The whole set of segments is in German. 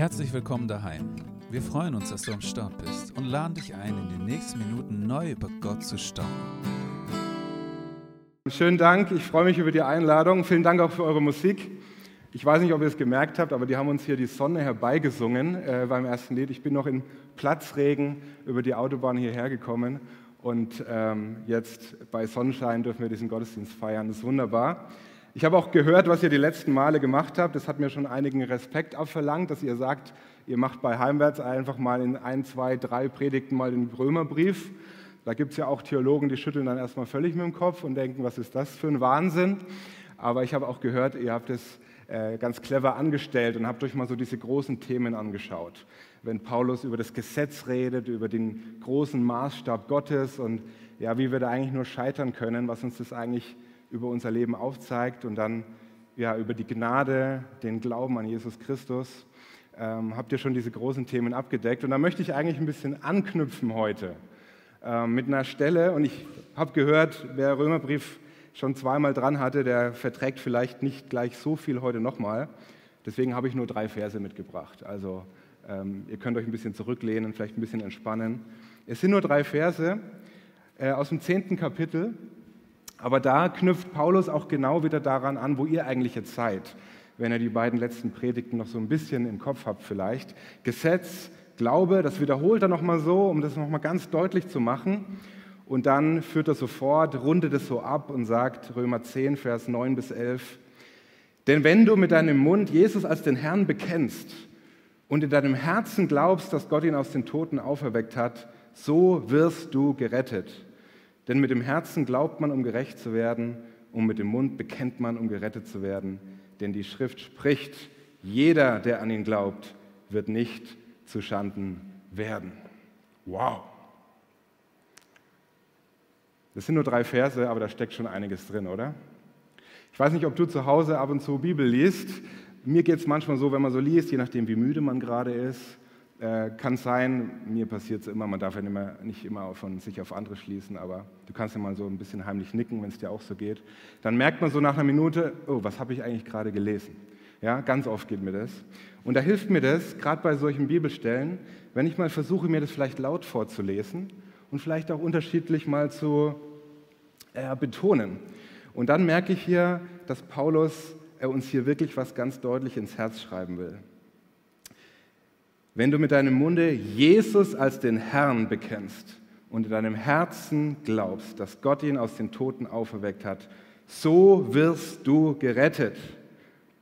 Herzlich willkommen daheim. Wir freuen uns, dass du am Start bist und laden dich ein, in den nächsten Minuten neu über Gott zu staunen. Schönen Dank, ich freue mich über die Einladung. Vielen Dank auch für eure Musik. Ich weiß nicht, ob ihr es gemerkt habt, aber die haben uns hier die Sonne herbeigesungen äh, beim ersten Lied. Ich bin noch in Platzregen über die Autobahn hierher gekommen und ähm, jetzt bei Sonnenschein dürfen wir diesen Gottesdienst feiern. Das ist wunderbar. Ich habe auch gehört, was ihr die letzten Male gemacht habt. Das hat mir schon einigen Respekt abverlangt, dass ihr sagt, ihr macht bei Heimwärts einfach mal in ein, zwei, drei Predigten mal den Römerbrief. Da gibt es ja auch Theologen, die schütteln dann erstmal völlig mit dem Kopf und denken, was ist das für ein Wahnsinn. Aber ich habe auch gehört, ihr habt es äh, ganz clever angestellt und habt euch mal so diese großen Themen angeschaut. Wenn Paulus über das Gesetz redet, über den großen Maßstab Gottes und ja, wie wir da eigentlich nur scheitern können, was uns das eigentlich über unser Leben aufzeigt und dann ja, über die Gnade, den Glauben an Jesus Christus, ähm, habt ihr schon diese großen Themen abgedeckt. Und da möchte ich eigentlich ein bisschen anknüpfen heute ähm, mit einer Stelle. Und ich habe gehört, wer Römerbrief schon zweimal dran hatte, der verträgt vielleicht nicht gleich so viel heute nochmal. Deswegen habe ich nur drei Verse mitgebracht. Also ähm, ihr könnt euch ein bisschen zurücklehnen, vielleicht ein bisschen entspannen. Es sind nur drei Verse äh, aus dem zehnten Kapitel. Aber da knüpft Paulus auch genau wieder daran an, wo ihr eigentlich jetzt seid, wenn ihr die beiden letzten Predigten noch so ein bisschen im Kopf habt vielleicht. Gesetz, Glaube, das wiederholt er nochmal so, um das nochmal ganz deutlich zu machen. Und dann führt er sofort, rundet es so ab und sagt, Römer 10, Vers 9 bis 11, denn wenn du mit deinem Mund Jesus als den Herrn bekennst und in deinem Herzen glaubst, dass Gott ihn aus den Toten auferweckt hat, so wirst du gerettet. Denn mit dem Herzen glaubt man, um gerecht zu werden, und mit dem Mund bekennt man, um gerettet zu werden. Denn die Schrift spricht, jeder, der an ihn glaubt, wird nicht zu Schanden werden. Wow. Das sind nur drei Verse, aber da steckt schon einiges drin, oder? Ich weiß nicht, ob du zu Hause ab und zu Bibel liest. Mir geht es manchmal so, wenn man so liest, je nachdem, wie müde man gerade ist, äh, kann sein, mir passiert es immer, man darf ja nicht, mehr, nicht immer von sich auf andere schließen, aber du kannst ja mal so ein bisschen heimlich nicken, wenn es dir auch so geht. Dann merkt man so nach einer Minute, oh, was habe ich eigentlich gerade gelesen? Ja, ganz oft geht mir das. Und da hilft mir das, gerade bei solchen Bibelstellen, wenn ich mal versuche, mir das vielleicht laut vorzulesen und vielleicht auch unterschiedlich mal zu äh, betonen. Und dann merke ich hier, dass Paulus äh, uns hier wirklich was ganz deutlich ins Herz schreiben will. Wenn du mit deinem Munde Jesus als den Herrn bekennst und in deinem Herzen glaubst, dass Gott ihn aus den Toten auferweckt hat, so wirst du gerettet.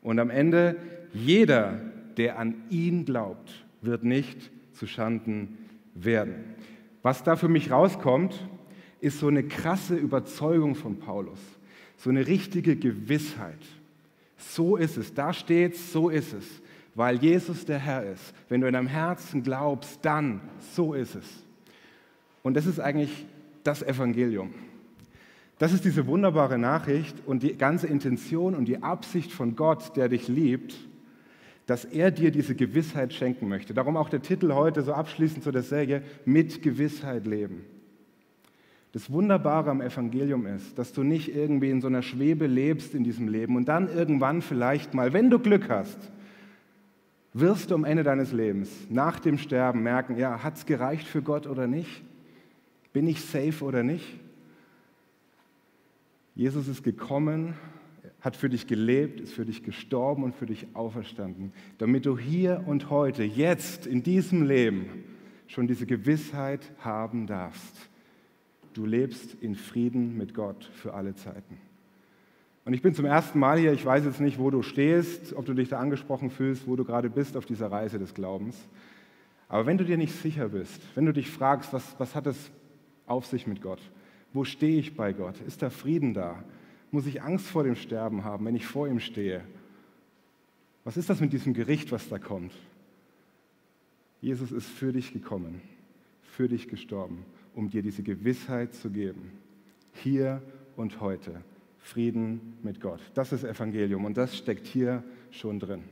Und am Ende, jeder, der an ihn glaubt, wird nicht zu Schanden werden. Was da für mich rauskommt, ist so eine krasse Überzeugung von Paulus, so eine richtige Gewissheit. So ist es, da steht so ist es weil Jesus der Herr ist. Wenn du in deinem Herzen glaubst, dann so ist es. Und das ist eigentlich das Evangelium. Das ist diese wunderbare Nachricht und die ganze Intention und die Absicht von Gott, der dich liebt, dass er dir diese Gewissheit schenken möchte. Darum auch der Titel heute so abschließend zu der Serie, mit Gewissheit leben. Das Wunderbare am Evangelium ist, dass du nicht irgendwie in so einer Schwebe lebst in diesem Leben und dann irgendwann vielleicht mal, wenn du Glück hast, wirst du am Ende deines Lebens, nach dem Sterben, merken, ja, hat es gereicht für Gott oder nicht? Bin ich safe oder nicht? Jesus ist gekommen, hat für dich gelebt, ist für dich gestorben und für dich auferstanden, damit du hier und heute, jetzt in diesem Leben schon diese Gewissheit haben darfst. Du lebst in Frieden mit Gott für alle Zeiten. Und ich bin zum ersten Mal hier, ich weiß jetzt nicht, wo du stehst, ob du dich da angesprochen fühlst, wo du gerade bist auf dieser Reise des Glaubens. Aber wenn du dir nicht sicher bist, wenn du dich fragst, was, was hat es auf sich mit Gott? Wo stehe ich bei Gott? Ist da Frieden da? Muss ich Angst vor dem Sterben haben, wenn ich vor ihm stehe? Was ist das mit diesem Gericht, was da kommt? Jesus ist für dich gekommen, für dich gestorben, um dir diese Gewissheit zu geben. Hier und heute. Frieden mit Gott. Das ist Evangelium und das steckt hier schon drin.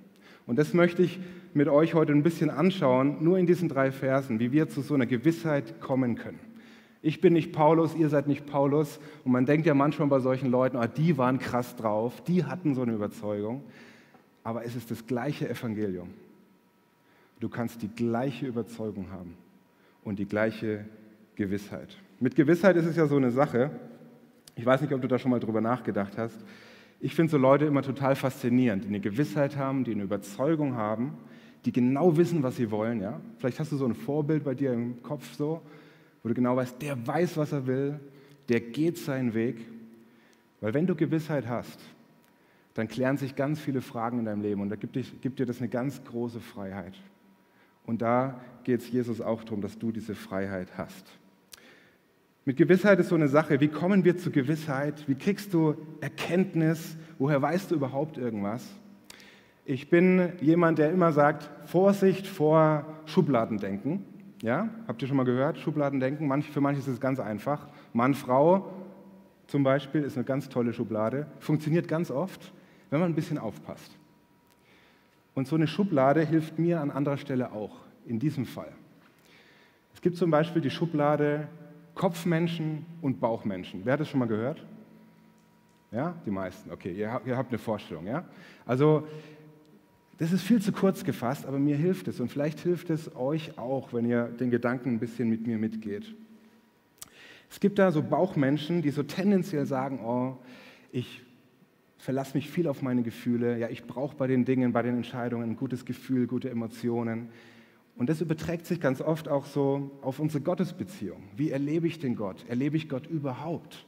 Und das möchte ich mit euch heute ein bisschen anschauen, nur in diesen drei Versen, wie wir zu so einer Gewissheit kommen können. Ich bin nicht Paulus, ihr seid nicht Paulus. Und man denkt ja manchmal bei solchen Leuten, oh, die waren krass drauf, die hatten so eine Überzeugung. Aber es ist das gleiche Evangelium. Du kannst die gleiche Überzeugung haben und die gleiche Gewissheit. Mit Gewissheit ist es ja so eine Sache. Ich weiß nicht, ob du da schon mal drüber nachgedacht hast. Ich finde so Leute immer total faszinierend, die eine Gewissheit haben, die eine Überzeugung haben, die genau wissen, was sie wollen. Ja? Vielleicht hast du so ein Vorbild bei dir im Kopf so, wo du genau weißt, der weiß, was er will, der geht seinen Weg. Weil wenn du Gewissheit hast, dann klären sich ganz viele Fragen in deinem Leben und da gibt, dich, gibt dir das eine ganz große Freiheit. Und da geht es Jesus auch darum, dass du diese Freiheit hast. Mit Gewissheit ist so eine Sache, wie kommen wir zu Gewissheit? Wie kriegst du Erkenntnis? Woher weißt du überhaupt irgendwas? Ich bin jemand, der immer sagt, Vorsicht vor Schubladendenken. Ja, habt ihr schon mal gehört? Schubladendenken. Manch, für manche ist es ganz einfach. Mann, Frau zum Beispiel ist eine ganz tolle Schublade. Funktioniert ganz oft, wenn man ein bisschen aufpasst. Und so eine Schublade hilft mir an anderer Stelle auch, in diesem Fall. Es gibt zum Beispiel die Schublade Kopfmenschen und Bauchmenschen. Wer hat das schon mal gehört? Ja, die meisten. Okay, ihr, habt eine Vorstellung. Ja? Also, das ist viel zu kurz gefasst, aber mir hilft es und vielleicht hilft es euch auch, wenn ihr den Gedanken ein bisschen mit mir mitgeht. Es gibt da so Bauchmenschen, die so tendenziell sagen, oh, ich verlasse mich viel auf meine Gefühle. Ja, ich brauche bei den Dingen, bei den Entscheidungen ein gutes Gefühl, gute Emotionen. Und das überträgt sich ganz oft auch so auf unsere Gottesbeziehung. Wie erlebe ich den Gott? Erlebe ich Gott überhaupt?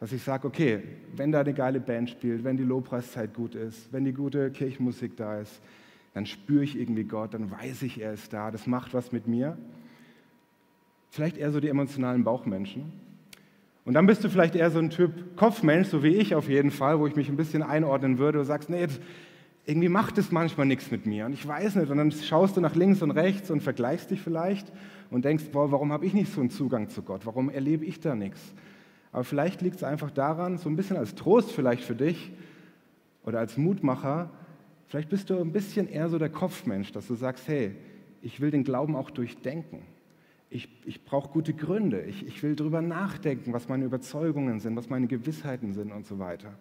Dass ich sage, okay, wenn da eine geile Band spielt, wenn die Lobpreiszeit gut ist, wenn die gute Kirchenmusik da ist, dann spüre ich irgendwie Gott, dann weiß ich, er ist da, das macht was mit mir. Vielleicht eher so die emotionalen Bauchmenschen. Und dann bist du vielleicht eher so ein Typ Kopfmensch, so wie ich auf jeden Fall, wo ich mich ein bisschen einordnen würde und sagst, nee, irgendwie macht es manchmal nichts mit mir und ich weiß nicht. Und dann schaust du nach links und rechts und vergleichst dich vielleicht und denkst, boah, warum habe ich nicht so einen Zugang zu Gott? Warum erlebe ich da nichts? Aber vielleicht liegt es einfach daran, so ein bisschen als Trost vielleicht für dich oder als Mutmacher, vielleicht bist du ein bisschen eher so der Kopfmensch, dass du sagst, hey, ich will den Glauben auch durchdenken. Ich, ich brauche gute Gründe. Ich, ich will darüber nachdenken, was meine Überzeugungen sind, was meine Gewissheiten sind und so weiter.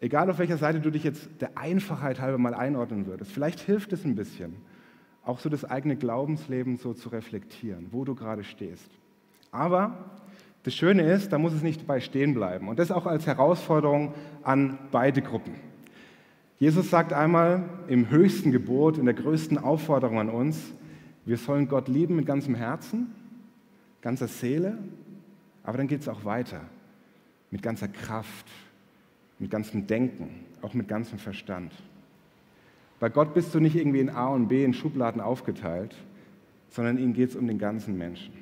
Egal auf welcher Seite du dich jetzt der Einfachheit halber mal einordnen würdest, vielleicht hilft es ein bisschen, auch so das eigene Glaubensleben so zu reflektieren, wo du gerade stehst. Aber das Schöne ist, da muss es nicht dabei stehen bleiben. Und das auch als Herausforderung an beide Gruppen. Jesus sagt einmal im höchsten Gebot, in der größten Aufforderung an uns, wir sollen Gott lieben mit ganzem Herzen, ganzer Seele, aber dann geht es auch weiter mit ganzer Kraft, mit ganzem Denken, auch mit ganzem Verstand. Bei Gott bist du nicht irgendwie in A und B in Schubladen aufgeteilt, sondern ihnen geht es um den ganzen Menschen.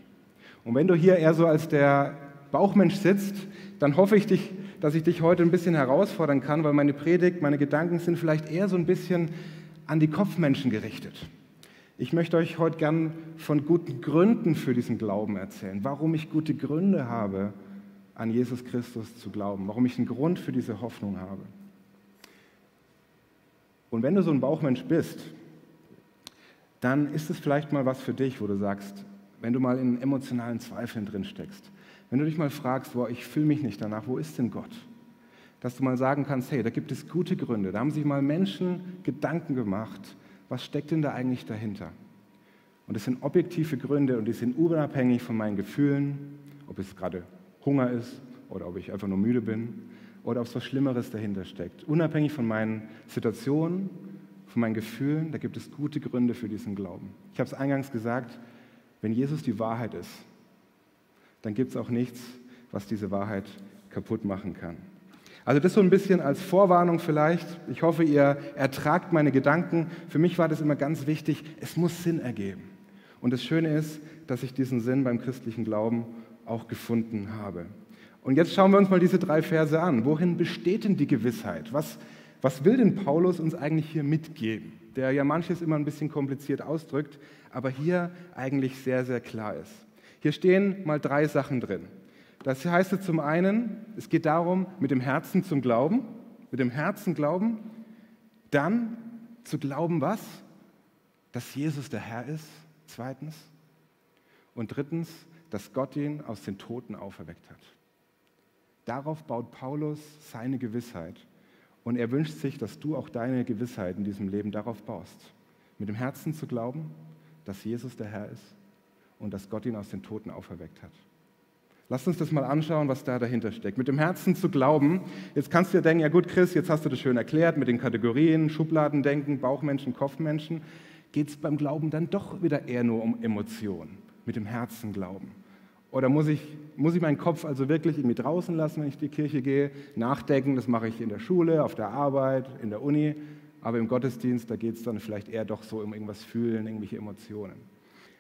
Und wenn du hier eher so als der Bauchmensch sitzt, dann hoffe ich, dich, dass ich dich heute ein bisschen herausfordern kann, weil meine Predigt, meine Gedanken sind vielleicht eher so ein bisschen an die Kopfmenschen gerichtet. Ich möchte euch heute gern von guten Gründen für diesen Glauben erzählen, warum ich gute Gründe habe, an Jesus Christus zu glauben, warum ich einen Grund für diese Hoffnung habe. Und wenn du so ein Bauchmensch bist, dann ist es vielleicht mal was für dich, wo du sagst, wenn du mal in emotionalen Zweifeln drin steckst, wenn du dich mal fragst, boah, ich fühle mich nicht danach, wo ist denn Gott? Dass du mal sagen kannst, hey, da gibt es gute Gründe, da haben sich mal Menschen Gedanken gemacht, was steckt denn da eigentlich dahinter? Und es sind objektive Gründe und die sind unabhängig von meinen Gefühlen, ob es gerade Hunger ist oder ob ich einfach nur müde bin oder ob es was Schlimmeres dahinter steckt. Unabhängig von meinen Situationen, von meinen Gefühlen, da gibt es gute Gründe für diesen Glauben. Ich habe es eingangs gesagt, wenn Jesus die Wahrheit ist, dann gibt es auch nichts, was diese Wahrheit kaputt machen kann. Also das so ein bisschen als Vorwarnung vielleicht. Ich hoffe, ihr ertragt meine Gedanken. Für mich war das immer ganz wichtig, es muss Sinn ergeben. Und das Schöne ist, dass ich diesen Sinn beim christlichen Glauben auch gefunden habe. Und jetzt schauen wir uns mal diese drei Verse an. Worin besteht denn die Gewissheit? Was, was will denn Paulus uns eigentlich hier mitgeben? Der ja manches immer ein bisschen kompliziert ausdrückt, aber hier eigentlich sehr, sehr klar ist. Hier stehen mal drei Sachen drin. Das heißt zum einen, es geht darum, mit dem Herzen zum Glauben, mit dem Herzen glauben, dann zu glauben, was? Dass Jesus der Herr ist, zweitens. Und drittens, dass Gott ihn aus den Toten auferweckt hat. Darauf baut Paulus seine Gewissheit. Und er wünscht sich, dass du auch deine Gewissheit in diesem Leben darauf baust. Mit dem Herzen zu glauben, dass Jesus der Herr ist und dass Gott ihn aus den Toten auferweckt hat. Lasst uns das mal anschauen, was da dahinter steckt. Mit dem Herzen zu glauben, jetzt kannst du dir denken, ja gut, Chris, jetzt hast du das schön erklärt mit den Kategorien, Schubladendenken, Bauchmenschen, Kopfmenschen. Geht es beim Glauben dann doch wieder eher nur um Emotionen, mit dem Herzen glauben? Oder muss ich, muss ich meinen Kopf also wirklich irgendwie draußen lassen, wenn ich in die Kirche gehe, nachdenken, das mache ich in der Schule, auf der Arbeit, in der Uni, aber im Gottesdienst, da geht es dann vielleicht eher doch so um irgendwas fühlen, irgendwelche Emotionen.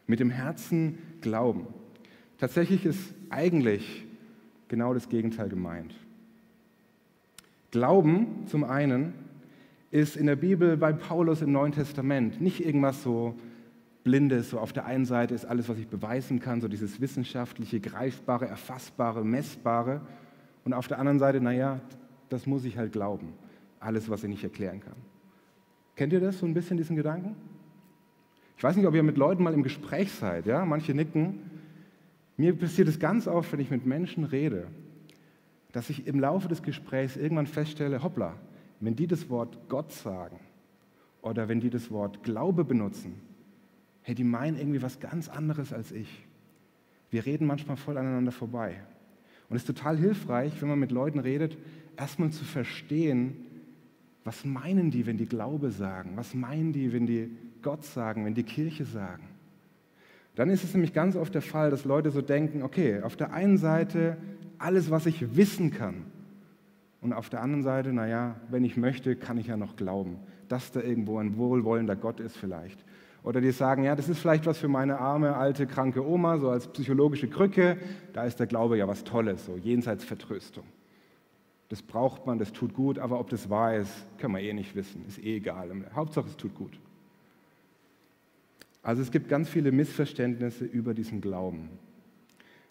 Mit dem Herzen glauben. Tatsächlich ist eigentlich genau das Gegenteil gemeint. Glauben zum einen ist in der Bibel bei Paulus im Neuen Testament nicht irgendwas so Blindes, so auf der einen Seite ist alles, was ich beweisen kann, so dieses wissenschaftliche, greifbare, erfassbare, messbare und auf der anderen Seite, naja, das muss ich halt glauben, alles, was ich nicht erklären kann. Kennt ihr das so ein bisschen, diesen Gedanken? Ich weiß nicht, ob ihr mit Leuten mal im Gespräch seid, ja? Manche nicken. Mir passiert es ganz oft, wenn ich mit Menschen rede, dass ich im Laufe des Gesprächs irgendwann feststelle, hoppla, wenn die das Wort Gott sagen oder wenn die das Wort Glaube benutzen, hey, die meinen irgendwie was ganz anderes als ich. Wir reden manchmal voll aneinander vorbei. Und es ist total hilfreich, wenn man mit Leuten redet, erstmal zu verstehen, was meinen die, wenn die Glaube sagen? Was meinen die, wenn die Gott sagen, wenn die Kirche sagen? Dann ist es nämlich ganz oft der Fall, dass Leute so denken, okay, auf der einen Seite alles, was ich wissen kann. Und auf der anderen Seite, naja, wenn ich möchte, kann ich ja noch glauben, dass da irgendwo ein wohlwollender Gott ist vielleicht. Oder die sagen, ja, das ist vielleicht was für meine arme, alte, kranke Oma, so als psychologische Krücke. Da ist der Glaube ja was Tolles, so jenseits Vertröstung. Das braucht man, das tut gut, aber ob das wahr ist, können wir eh nicht wissen. Ist eh egal. Hauptsache, es tut gut. Also es gibt ganz viele Missverständnisse über diesen Glauben.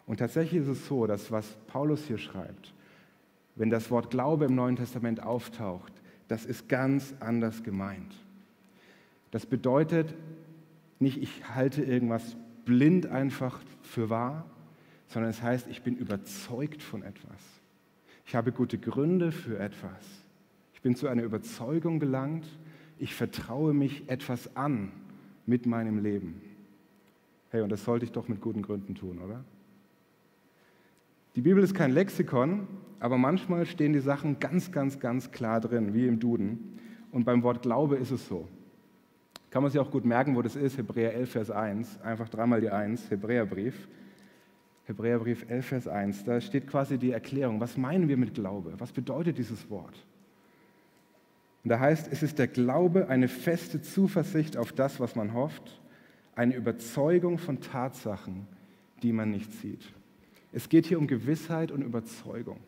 Und tatsächlich ist es so, dass was Paulus hier schreibt, wenn das Wort Glaube im Neuen Testament auftaucht, das ist ganz anders gemeint. Das bedeutet nicht, ich halte irgendwas blind einfach für wahr, sondern es heißt, ich bin überzeugt von etwas. Ich habe gute Gründe für etwas. Ich bin zu einer Überzeugung gelangt. Ich vertraue mich etwas an mit meinem Leben. Hey, und das sollte ich doch mit guten Gründen tun, oder? Die Bibel ist kein Lexikon, aber manchmal stehen die Sachen ganz, ganz, ganz klar drin, wie im Duden. Und beim Wort Glaube ist es so. Kann man sich auch gut merken, wo das ist, Hebräer 11, Vers 1, einfach dreimal die 1, Hebräerbrief. Hebräerbrief 11, Vers 1, da steht quasi die Erklärung, was meinen wir mit Glaube? Was bedeutet dieses Wort? Und da heißt, es ist der Glaube eine feste Zuversicht auf das, was man hofft, eine Überzeugung von Tatsachen, die man nicht sieht. Es geht hier um Gewissheit und Überzeugung.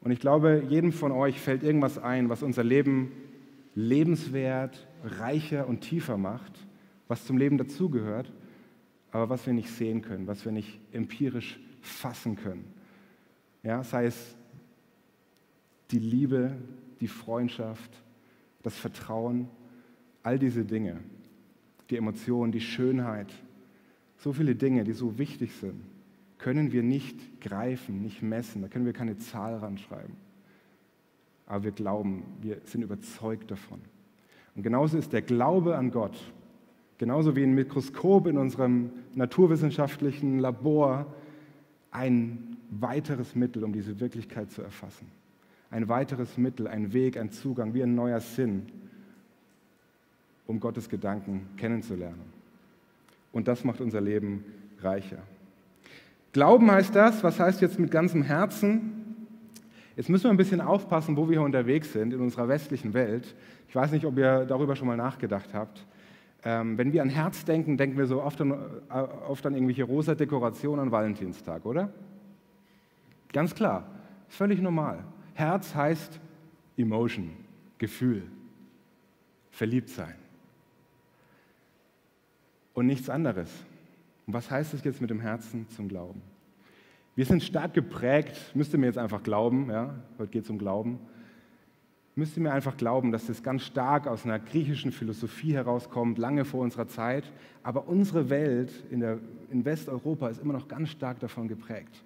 Und ich glaube, jedem von euch fällt irgendwas ein, was unser Leben lebenswert, reicher und tiefer macht, was zum Leben dazugehört aber was wir nicht sehen können, was wir nicht empirisch fassen können. Ja, sei es die Liebe, die Freundschaft, das Vertrauen, all diese Dinge, die Emotionen, die Schönheit, so viele Dinge, die so wichtig sind, können wir nicht greifen, nicht messen, da können wir keine Zahl ranschreiben. Aber wir glauben, wir sind überzeugt davon. Und genauso ist der Glaube an Gott genauso wie ein Mikroskop in unserem naturwissenschaftlichen Labor ein weiteres Mittel, um diese Wirklichkeit zu erfassen. Ein weiteres Mittel, ein Weg, ein Zugang, wie ein neuer Sinn, um Gottes Gedanken kennenzulernen. Und das macht unser Leben reicher. Glauben heißt das, was heißt jetzt mit ganzem Herzen? Jetzt müssen wir ein bisschen aufpassen, wo wir hier unterwegs sind in unserer westlichen Welt. Ich weiß nicht, ob ihr darüber schon mal nachgedacht habt. Ähm, wenn wir an Herz denken, denken wir so oft an, äh, oft an irgendwelche rosa Dekorationen an Valentinstag, oder? Ganz klar, völlig normal. Herz heißt Emotion, Gefühl, verliebt sein. Und nichts anderes. Und was heißt es jetzt mit dem Herzen zum Glauben? Wir sind stark geprägt, müsst ihr mir jetzt einfach glauben, ja? heute geht es um Glauben, müsst ihr mir einfach glauben, dass das ganz stark aus einer griechischen Philosophie herauskommt, lange vor unserer Zeit. Aber unsere Welt in, der, in Westeuropa ist immer noch ganz stark davon geprägt.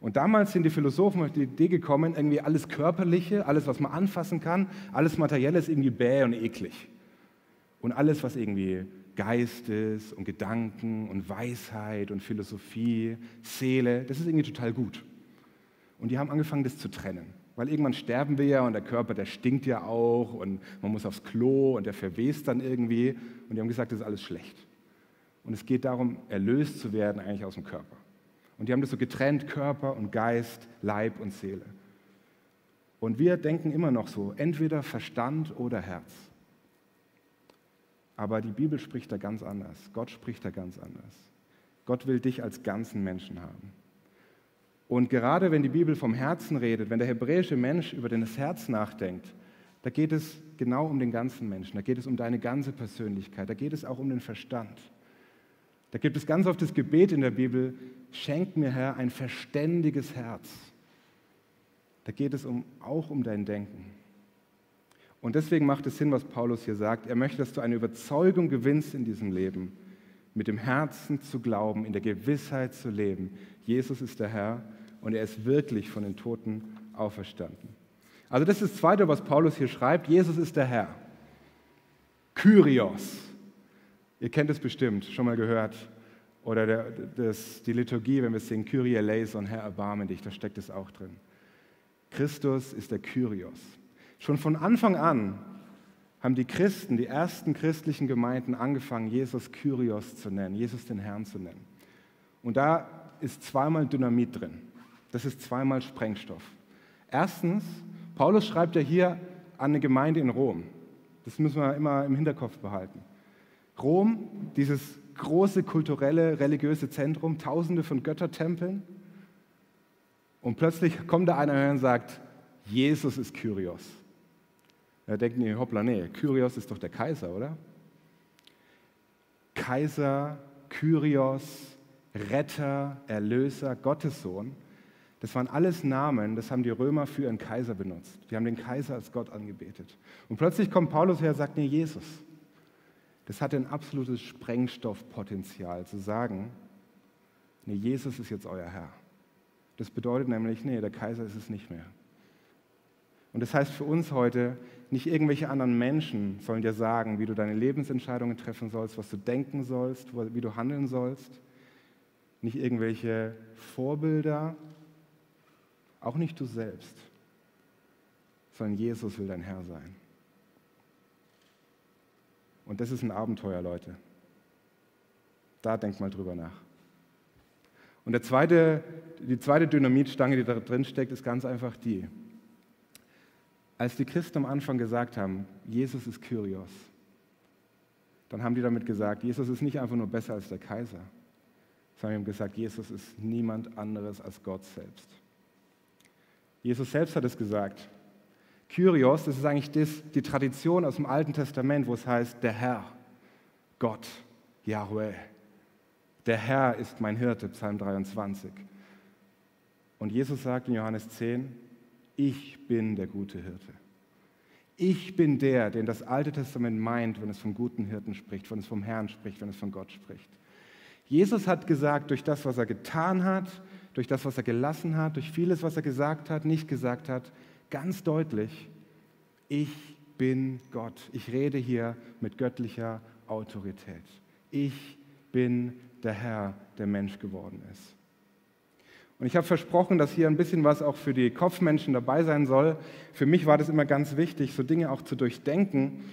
Und damals sind die Philosophen auf die Idee gekommen, irgendwie alles Körperliche, alles, was man anfassen kann, alles Materielle ist irgendwie bäh und eklig. Und alles, was irgendwie Geist ist und Gedanken und Weisheit und Philosophie, Seele, das ist irgendwie total gut. Und die haben angefangen, das zu trennen. Weil irgendwann sterben wir ja und der Körper, der stinkt ja auch und man muss aufs Klo und der verwest dann irgendwie. Und die haben gesagt, das ist alles schlecht. Und es geht darum, erlöst zu werden eigentlich aus dem Körper. Und die haben das so getrennt, Körper und Geist, Leib und Seele. Und wir denken immer noch so, entweder Verstand oder Herz. Aber die Bibel spricht da ganz anders. Gott spricht da ganz anders. Gott will dich als ganzen Menschen haben. Und gerade wenn die Bibel vom Herzen redet, wenn der hebräische Mensch über das Herz nachdenkt, da geht es genau um den ganzen Menschen, da geht es um deine ganze Persönlichkeit, da geht es auch um den Verstand. Da gibt es ganz oft das Gebet in der Bibel, schenk mir Herr ein verständiges Herz. Da geht es um, auch um dein Denken. Und deswegen macht es Sinn, was Paulus hier sagt. Er möchte, dass du eine Überzeugung gewinnst in diesem Leben, mit dem Herzen zu glauben, in der Gewissheit zu leben. Jesus ist der Herr und er ist wirklich von den Toten auferstanden. Also das ist das Zweite, was Paulus hier schreibt. Jesus ist der Herr. Kyrios. Ihr kennt es bestimmt, schon mal gehört. Oder der, das, die Liturgie, wenn wir singen, Kyrie eleison, Herr, erbarme dich, da steckt es auch drin. Christus ist der Kyrios. Schon von Anfang an haben die Christen, die ersten christlichen Gemeinden angefangen, Jesus Kyrios zu nennen, Jesus den Herrn zu nennen. Und da ist zweimal Dynamit drin. Das ist zweimal Sprengstoff. Erstens, Paulus schreibt ja hier an eine Gemeinde in Rom. Das müssen wir immer im Hinterkopf behalten. Rom, dieses große kulturelle, religiöse Zentrum, tausende von Göttertempeln. Und plötzlich kommt da einer her und sagt, Jesus ist Kyrios. Da denken die, hoppla, nee, Kyrios ist doch der Kaiser, oder? Kaiser, Kyrios, Retter, Erlöser, Gottessohn, das waren alles Namen, das haben die Römer für ihren Kaiser benutzt. Die haben den Kaiser als Gott angebetet. Und plötzlich kommt Paulus her und sagt, nee, Jesus. Das hatte ein absolutes Sprengstoffpotenzial zu sagen, nee, Jesus ist jetzt euer Herr. Das bedeutet nämlich, nee, der Kaiser ist es nicht mehr. Und das heißt für uns heute, nicht irgendwelche anderen Menschen sollen dir sagen, wie du deine Lebensentscheidungen treffen sollst, was du denken sollst, wie du handeln sollst. Nicht irgendwelche Vorbilder, auch nicht du selbst, sondern Jesus will dein Herr sein. Und das ist ein Abenteuer, Leute. Da denkt mal drüber nach. Und zweite, die zweite Dynamitstange, die da drin steckt, ist ganz einfach die. Als die Christen am Anfang gesagt haben, Jesus ist Kyrios, dann haben die damit gesagt, Jesus ist nicht einfach nur besser als der Kaiser, sondern haben gesagt, Jesus ist niemand anderes als Gott selbst. Jesus selbst hat es gesagt. Kyrios, das ist eigentlich das, die Tradition aus dem Alten Testament, wo es heißt, der Herr, Gott, Yahweh. Der Herr ist mein Hirte, Psalm 23. Und Jesus sagt in Johannes 10, ich bin der gute Hirte. Ich bin der, den das Alte Testament meint, wenn es vom guten Hirten spricht, wenn es vom Herrn spricht, wenn es von Gott spricht. Jesus hat gesagt, durch das, was er getan hat, durch das, was er gelassen hat, durch vieles, was er gesagt hat, nicht gesagt hat, ganz deutlich, ich bin Gott. Ich rede hier mit göttlicher Autorität. Ich bin der Herr, der Mensch geworden ist. Und ich habe versprochen, dass hier ein bisschen was auch für die Kopfmenschen dabei sein soll. Für mich war das immer ganz wichtig, so Dinge auch zu durchdenken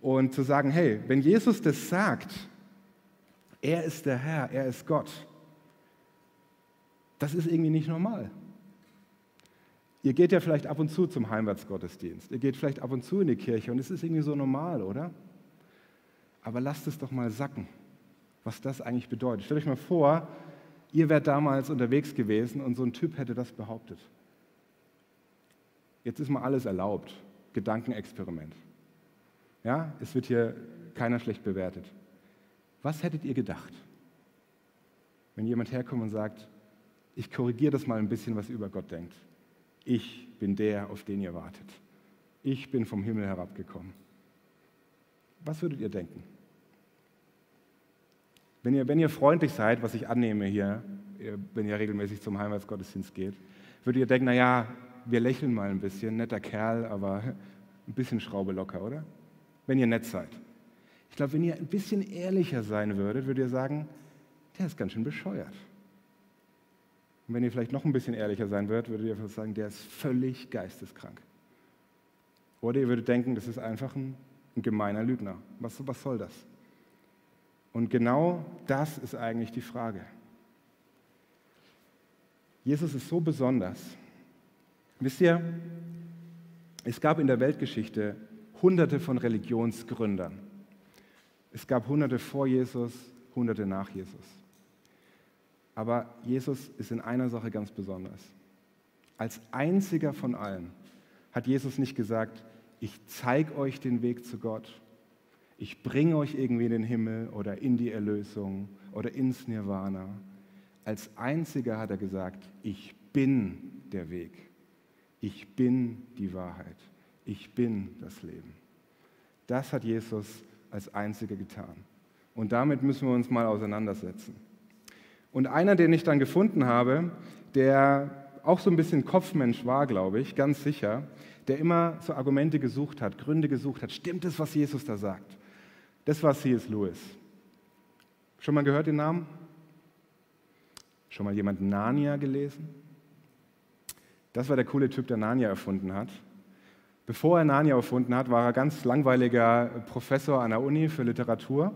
und zu sagen, hey, wenn Jesus das sagt, er ist der Herr, er ist Gott, das ist irgendwie nicht normal. Ihr geht ja vielleicht ab und zu zum Heimwärtsgottesdienst. Ihr geht vielleicht ab und zu in die Kirche und es ist irgendwie so normal, oder? Aber lasst es doch mal sacken, was das eigentlich bedeutet. Stellt euch mal vor, ihr wärt damals unterwegs gewesen und so ein Typ hätte das behauptet. Jetzt ist mal alles erlaubt. Gedankenexperiment. Ja, es wird hier keiner schlecht bewertet. Was hättet ihr gedacht, wenn jemand herkommt und sagt, ich korrigiere das mal ein bisschen, was ihr über Gott denkt. Ich bin der, auf den ihr wartet. Ich bin vom Himmel herabgekommen. Was würdet ihr denken? Wenn ihr, wenn ihr freundlich seid, was ich annehme hier, wenn ihr regelmäßig zum Heimwärtsgottesdienst geht, würdet ihr denken, naja, wir lächeln mal ein bisschen, netter Kerl, aber ein bisschen Schraube locker, oder? Wenn ihr nett seid. Ich glaube, wenn ihr ein bisschen ehrlicher sein würdet, würdet ihr sagen, der ist ganz schön bescheuert. Und wenn ihr vielleicht noch ein bisschen ehrlicher sein würdet, würdet ihr sagen, der ist völlig geisteskrank. Oder ihr würdet denken, das ist einfach ein, ein gemeiner Lügner. Was, was soll das? Und genau das ist eigentlich die Frage. Jesus ist so besonders. Wisst ihr, es gab in der Weltgeschichte hunderte von Religionsgründern. Es gab hunderte vor Jesus, hunderte nach Jesus. Aber Jesus ist in einer Sache ganz besonders. Als einziger von allen hat Jesus nicht gesagt, ich zeige euch den Weg zu Gott, ich bringe euch irgendwie in den Himmel oder in die Erlösung oder ins Nirvana. Als einziger hat er gesagt, ich bin der Weg, ich bin die Wahrheit, ich bin das Leben. Das hat Jesus als einziger getan. Und damit müssen wir uns mal auseinandersetzen. Und einer, den ich dann gefunden habe, der auch so ein bisschen Kopfmensch war, glaube ich, ganz sicher, der immer so Argumente gesucht hat, Gründe gesucht hat. Stimmt es, was Jesus da sagt? Das war C.S. Lewis. Schon mal gehört den Namen? Schon mal jemand Narnia gelesen? Das war der coole Typ, der Narnia erfunden hat. Bevor er Narnia erfunden hat, war er ganz langweiliger Professor an der Uni für Literatur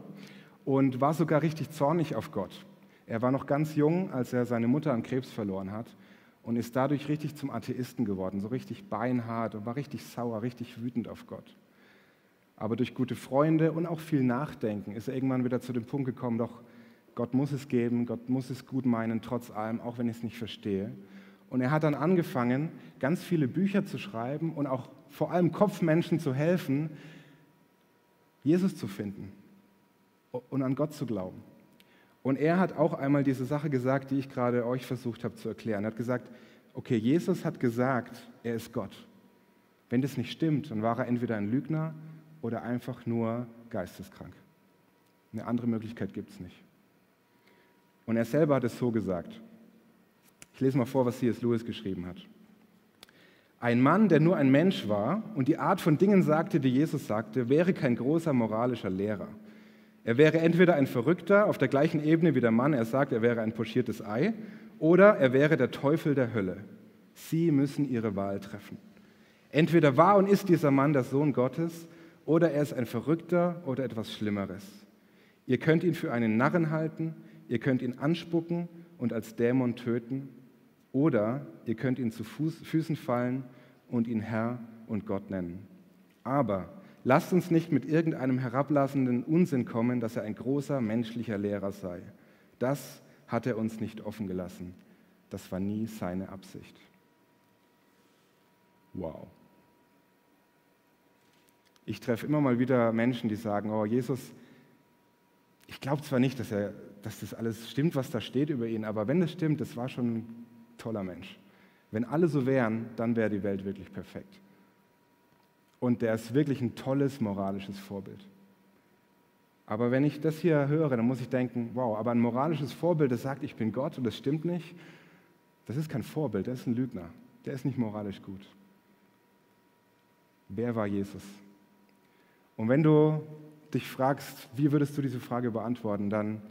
und war sogar richtig zornig auf Gott. Er war noch ganz jung, als er seine Mutter an Krebs verloren hat und ist dadurch richtig zum Atheisten geworden, so richtig beinhart und war richtig sauer, richtig wütend auf Gott. Aber durch gute Freunde und auch viel Nachdenken ist er irgendwann wieder zu dem Punkt gekommen, doch Gott muss es geben, Gott muss es gut meinen, trotz allem, auch wenn ich es nicht verstehe. Und er hat dann angefangen, ganz viele Bücher zu schreiben und auch vor allem Kopfmenschen zu helfen, Jesus zu finden und an Gott zu glauben. Und er hat auch einmal diese Sache gesagt, die ich gerade euch versucht habe zu erklären. Er hat gesagt, okay, Jesus hat gesagt, er ist Gott. Wenn das nicht stimmt, dann war er entweder ein Lügner oder einfach nur geisteskrank. Eine andere Möglichkeit gibt es nicht. Und er selber hat es so gesagt. Ich lese mal vor, was C.S. Lewis geschrieben hat. Ein Mann, der nur ein Mensch war und die Art von Dingen sagte, die Jesus sagte, wäre kein großer moralischer Lehrer. Er wäre entweder ein Verrückter auf der gleichen Ebene wie der Mann, er sagt, er wäre ein pochiertes Ei, oder er wäre der Teufel der Hölle. Sie müssen ihre Wahl treffen. Entweder war und ist dieser Mann der Sohn Gottes, oder er ist ein Verrückter oder etwas Schlimmeres. Ihr könnt ihn für einen Narren halten, ihr könnt ihn anspucken und als Dämon töten, oder ihr könnt ihn zu Fuß, Füßen fallen und ihn Herr und Gott nennen. Aber Lasst uns nicht mit irgendeinem herablassenden Unsinn kommen, dass er ein großer menschlicher Lehrer sei. Das hat er uns nicht offen gelassen. Das war nie seine Absicht. Wow. Ich treffe immer mal wieder Menschen, die sagen, oh Jesus, ich glaube zwar nicht, dass, er, dass das alles stimmt, was da steht über ihn, aber wenn das stimmt, das war schon ein toller Mensch. Wenn alle so wären, dann wäre die Welt wirklich perfekt. Und der ist wirklich ein tolles moralisches Vorbild. Aber wenn ich das hier höre, dann muss ich denken, wow, aber ein moralisches Vorbild, das sagt, ich bin Gott und das stimmt nicht, das ist kein Vorbild, das ist ein Lügner. Der ist nicht moralisch gut. Wer war Jesus? Und wenn du dich fragst, wie würdest du diese Frage beantworten, dann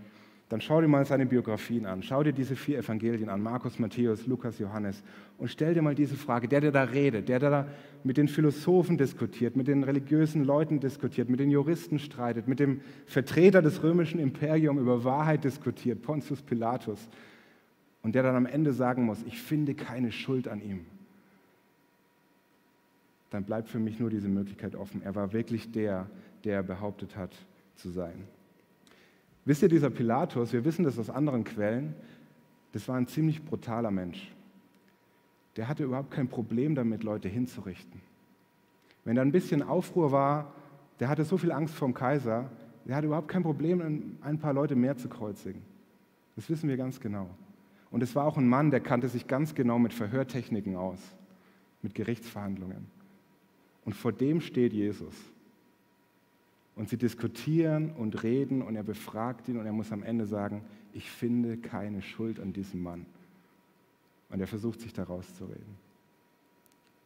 dann schau dir mal seine Biografien an. Schau dir diese vier Evangelien an, Markus, Matthäus, Lukas, Johannes, und stell dir mal diese Frage, der, der da redet, der, der da mit den Philosophen diskutiert, mit den religiösen Leuten diskutiert, mit den Juristen streitet, mit dem Vertreter des römischen Imperiums über Wahrheit diskutiert, Pontius Pilatus, und der dann am Ende sagen muss, ich finde keine Schuld an ihm. Dann bleibt für mich nur diese Möglichkeit offen. Er war wirklich der, der behauptet hat zu sein. Wisst ihr, dieser Pilatus, wir wissen das aus anderen Quellen, das war ein ziemlich brutaler Mensch. Der hatte überhaupt kein Problem damit, Leute hinzurichten. Wenn da ein bisschen Aufruhr war, der hatte so viel Angst vor dem Kaiser, der hatte überhaupt kein Problem, ein paar Leute mehr zu kreuzigen. Das wissen wir ganz genau. Und es war auch ein Mann, der kannte sich ganz genau mit Verhörtechniken aus, mit Gerichtsverhandlungen. Und vor dem steht Jesus. Und sie diskutieren und reden und er befragt ihn und er muss am Ende sagen, ich finde keine Schuld an diesem Mann. Und er versucht sich daraus zu reden.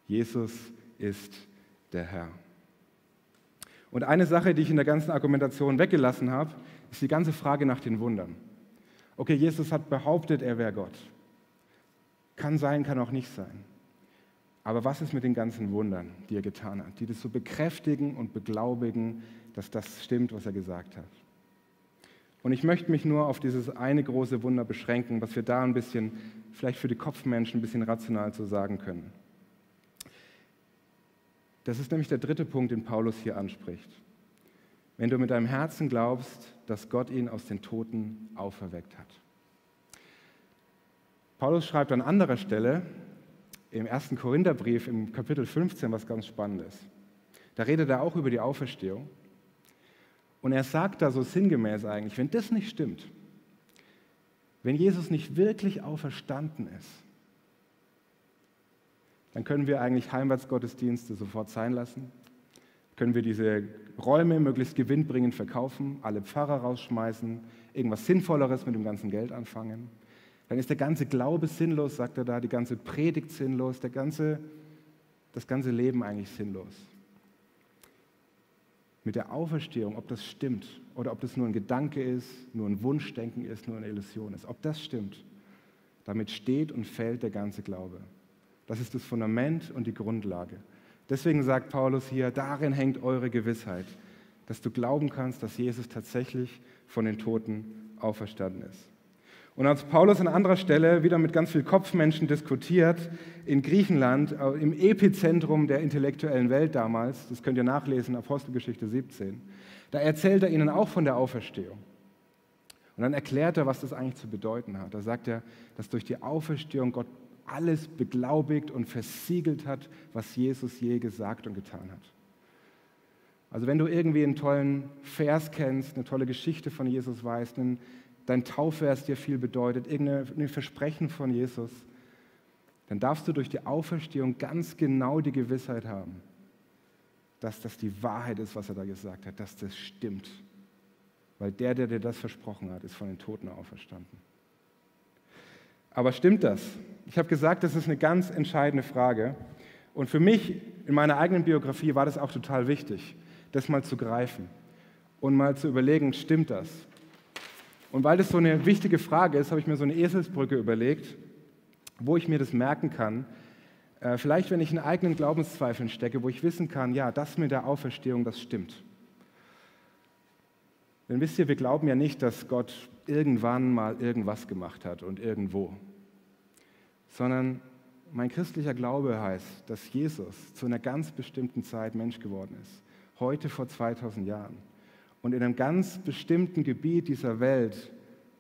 Jesus ist der Herr. Und eine Sache, die ich in der ganzen Argumentation weggelassen habe, ist die ganze Frage nach den Wundern. Okay, Jesus hat behauptet, er wäre Gott. Kann sein, kann auch nicht sein. Aber was ist mit den ganzen Wundern, die er getan hat, die das so bekräftigen und beglaubigen, dass das stimmt, was er gesagt hat? Und ich möchte mich nur auf dieses eine große Wunder beschränken, was wir da ein bisschen, vielleicht für die Kopfmenschen ein bisschen rational zu sagen können. Das ist nämlich der dritte Punkt, den Paulus hier anspricht. Wenn du mit deinem Herzen glaubst, dass Gott ihn aus den Toten auferweckt hat. Paulus schreibt an anderer Stelle im ersten Korintherbrief im Kapitel 15 was ganz Spannendes. Da redet er auch über die Auferstehung. Und er sagt da so sinngemäß eigentlich, wenn das nicht stimmt, wenn Jesus nicht wirklich auferstanden ist, dann können wir eigentlich Heimwärtsgottesdienste sofort sein lassen. Können wir diese Räume möglichst gewinnbringend verkaufen, alle Pfarrer rausschmeißen, irgendwas Sinnvolleres mit dem ganzen Geld anfangen. Dann ist der ganze Glaube sinnlos, sagt er da, die ganze Predigt sinnlos, der ganze, das ganze Leben eigentlich sinnlos. Mit der Auferstehung, ob das stimmt oder ob das nur ein Gedanke ist, nur ein Wunschdenken ist, nur eine Illusion ist, ob das stimmt, damit steht und fällt der ganze Glaube. Das ist das Fundament und die Grundlage. Deswegen sagt Paulus hier, darin hängt eure Gewissheit, dass du glauben kannst, dass Jesus tatsächlich von den Toten auferstanden ist. Und als Paulus an anderer Stelle wieder mit ganz vielen Kopfmenschen diskutiert, in Griechenland, äh, im Epizentrum der intellektuellen Welt damals, das könnt ihr nachlesen, Apostelgeschichte 17, da erzählt er ihnen auch von der Auferstehung. Und dann erklärt er, was das eigentlich zu bedeuten hat. Da sagt er, dass durch die Auferstehung Gott alles beglaubigt und versiegelt hat, was Jesus je gesagt und getan hat. Also wenn du irgendwie einen tollen Vers kennst, eine tolle Geschichte von Jesus weißt, einen, dein Taufvers dir viel bedeutet, irgendein Versprechen von Jesus, dann darfst du durch die Auferstehung ganz genau die Gewissheit haben, dass das die Wahrheit ist, was er da gesagt hat, dass das stimmt. Weil der, der dir das versprochen hat, ist von den Toten auferstanden. Aber stimmt das? Ich habe gesagt, das ist eine ganz entscheidende Frage. Und für mich in meiner eigenen Biografie war das auch total wichtig, das mal zu greifen und mal zu überlegen, stimmt das? Und weil das so eine wichtige Frage ist, habe ich mir so eine Eselsbrücke überlegt, wo ich mir das merken kann. Äh, vielleicht, wenn ich in eigenen Glaubenszweifeln stecke, wo ich wissen kann, ja, das mit der Auferstehung, das stimmt. Denn wisst ihr, wir glauben ja nicht, dass Gott irgendwann mal irgendwas gemacht hat und irgendwo, sondern mein christlicher Glaube heißt, dass Jesus zu einer ganz bestimmten Zeit Mensch geworden ist, heute vor 2000 Jahren und in einem ganz bestimmten Gebiet dieser Welt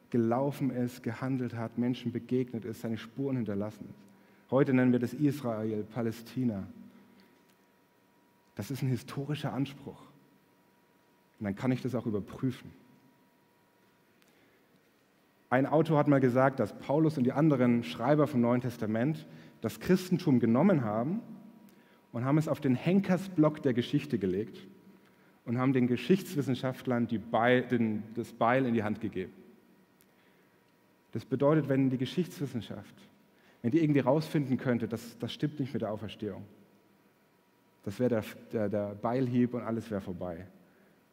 gelaufen ist, gehandelt hat, Menschen begegnet ist, seine Spuren hinterlassen ist. Heute nennen wir das Israel, Palästina. Das ist ein historischer Anspruch. Und dann kann ich das auch überprüfen. Ein Autor hat mal gesagt, dass Paulus und die anderen Schreiber vom Neuen Testament das Christentum genommen haben und haben es auf den Henkersblock der Geschichte gelegt und haben den Geschichtswissenschaftlern Beil, den, das Beil in die Hand gegeben. Das bedeutet, wenn die Geschichtswissenschaft, wenn die irgendwie rausfinden könnte, dass das stimmt nicht mit der Auferstehung, das wäre der, der, der Beilhieb und alles wäre vorbei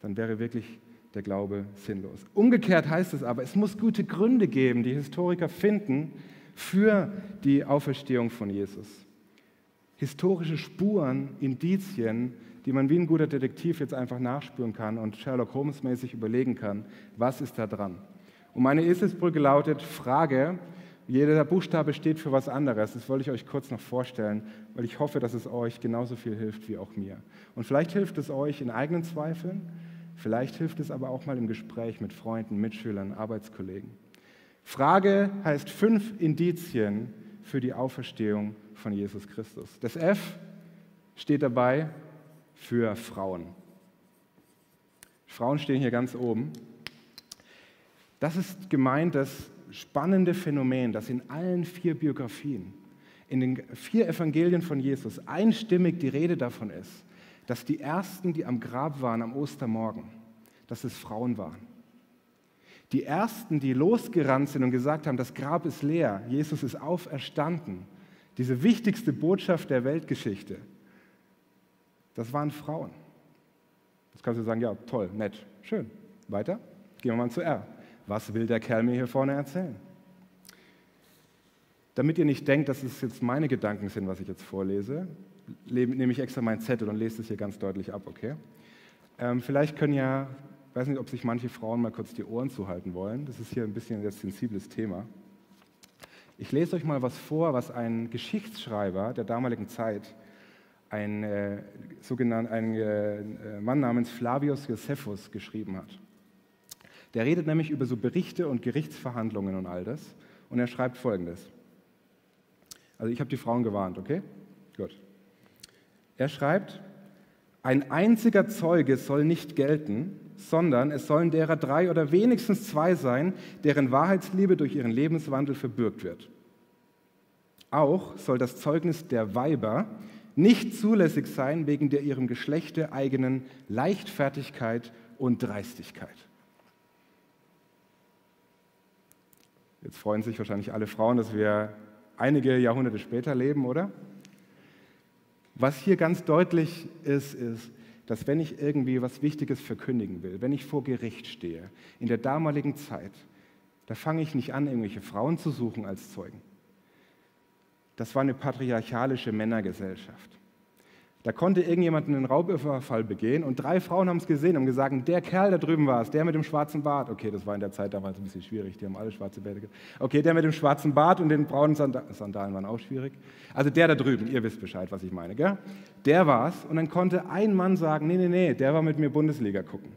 dann wäre wirklich der Glaube sinnlos. Umgekehrt heißt es aber, es muss gute Gründe geben, die Historiker finden für die Auferstehung von Jesus. Historische Spuren, Indizien, die man wie ein guter Detektiv jetzt einfach nachspüren kann und Sherlock Holmes mäßig überlegen kann, was ist da dran. Und meine Eselsbrücke lautet Frage, jeder Buchstabe steht für was anderes. Das wollte ich euch kurz noch vorstellen, weil ich hoffe, dass es euch genauso viel hilft wie auch mir. Und vielleicht hilft es euch in eigenen Zweifeln, Vielleicht hilft es aber auch mal im Gespräch mit Freunden, Mitschülern, Arbeitskollegen. Frage heißt fünf Indizien für die Auferstehung von Jesus Christus. Das F steht dabei für Frauen. Frauen stehen hier ganz oben. Das ist gemeint das spannende Phänomen, dass in allen vier Biografien, in den vier Evangelien von Jesus einstimmig die Rede davon ist, dass die Ersten, die am Grab waren am Ostermorgen, dass es Frauen waren. Die Ersten, die losgerannt sind und gesagt haben, das Grab ist leer, Jesus ist auferstanden, diese wichtigste Botschaft der Weltgeschichte, das waren Frauen. Jetzt kannst du sagen, ja, toll, nett, schön. Weiter, gehen wir mal zu R. Was will der Kerl mir hier vorne erzählen? Damit ihr nicht denkt, dass es jetzt meine Gedanken sind, was ich jetzt vorlese, nehme ich extra meinen Zettel und lese es hier ganz deutlich ab, okay? Ähm, vielleicht können ja, ich weiß nicht, ob sich manche Frauen mal kurz die Ohren zuhalten wollen. Das ist hier ein bisschen ein sensibles Thema. Ich lese euch mal was vor, was ein Geschichtsschreiber der damaligen Zeit, ein, äh, sogenannt, ein äh, Mann namens Flavius Josephus, geschrieben hat. Der redet nämlich über so Berichte und Gerichtsverhandlungen und all das. Und er schreibt folgendes. Also ich habe die Frauen gewarnt, okay? Gut. Er schreibt, ein einziger Zeuge soll nicht gelten, sondern es sollen derer drei oder wenigstens zwei sein, deren Wahrheitsliebe durch ihren Lebenswandel verbürgt wird. Auch soll das Zeugnis der Weiber nicht zulässig sein wegen der ihrem Geschlechte eigenen Leichtfertigkeit und Dreistigkeit. Jetzt freuen sich wahrscheinlich alle Frauen, dass wir einige Jahrhunderte später leben, oder? Was hier ganz deutlich ist, ist, dass wenn ich irgendwie was Wichtiges verkündigen will, wenn ich vor Gericht stehe, in der damaligen Zeit, da fange ich nicht an, irgendwelche Frauen zu suchen als Zeugen. Das war eine patriarchalische Männergesellschaft. Da konnte irgendjemand einen Raubüberfall begehen und drei Frauen haben es gesehen und gesagt, der Kerl da drüben war es, der mit dem schwarzen Bart. Okay, das war in der Zeit damals ein bisschen schwierig, die haben alle schwarze Bärte. Okay, der mit dem schwarzen Bart und den braunen Sandalen waren auch schwierig. Also der da drüben, ihr wisst Bescheid, was ich meine, gell? Der war es und dann konnte ein Mann sagen, nee, nee, nee, der war mit mir Bundesliga gucken.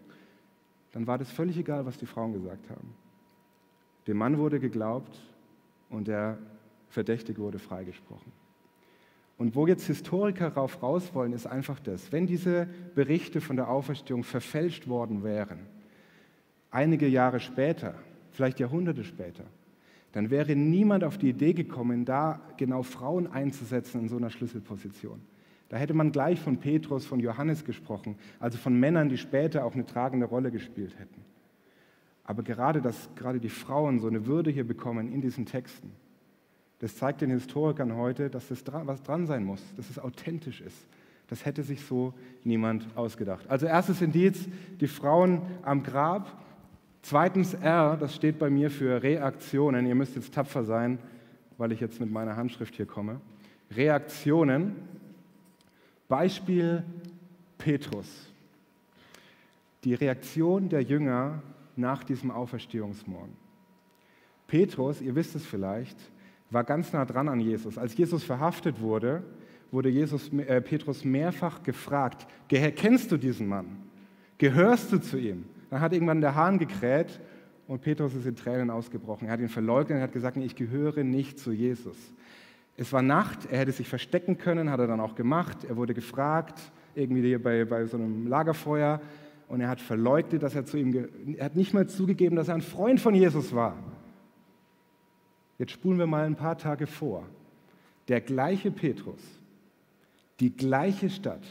Dann war das völlig egal, was die Frauen gesagt haben. Dem Mann wurde geglaubt und der Verdächtige wurde freigesprochen. Und wo jetzt Historiker darauf raus wollen, ist einfach das, wenn diese Berichte von der Auferstehung verfälscht worden wären, einige Jahre später, vielleicht Jahrhunderte später, dann wäre niemand auf die Idee gekommen, da genau Frauen einzusetzen in so einer Schlüsselposition. Da hätte man gleich von Petrus, von Johannes gesprochen, also von Männern, die später auch eine tragende Rolle gespielt hätten. Aber gerade, dass gerade die Frauen so eine Würde hier bekommen in diesen Texten, das zeigt den Historikern heute, dass das dran, was dran sein muss, dass es authentisch ist. Das hätte sich so niemand ausgedacht. Also erstes Indiz, die Frauen am Grab. Zweitens R, das steht bei mir für Reaktionen. Ihr müsst jetzt tapfer sein, weil ich jetzt mit meiner Handschrift hier komme. Reaktionen. Beispiel Petrus. Die Reaktion der Jünger nach diesem Auferstehungsmorgen. Petrus, ihr wisst es vielleicht, war ganz nah dran an Jesus. Als Jesus verhaftet wurde, wurde Jesus, äh, Petrus mehrfach gefragt, kennst du diesen Mann? Gehörst du zu ihm? Dann hat irgendwann der Hahn gekräht und Petrus ist in Tränen ausgebrochen. Er hat ihn verleugnet, er hat gesagt, ich gehöre nicht zu Jesus. Es war Nacht, er hätte sich verstecken können, hat er dann auch gemacht. Er wurde gefragt, irgendwie hier bei, bei so einem Lagerfeuer, und er hat verleugnet, dass er zu ihm, er hat nicht mal zugegeben, dass er ein Freund von Jesus war. Jetzt spulen wir mal ein paar Tage vor. Der gleiche Petrus, die gleiche Stadt,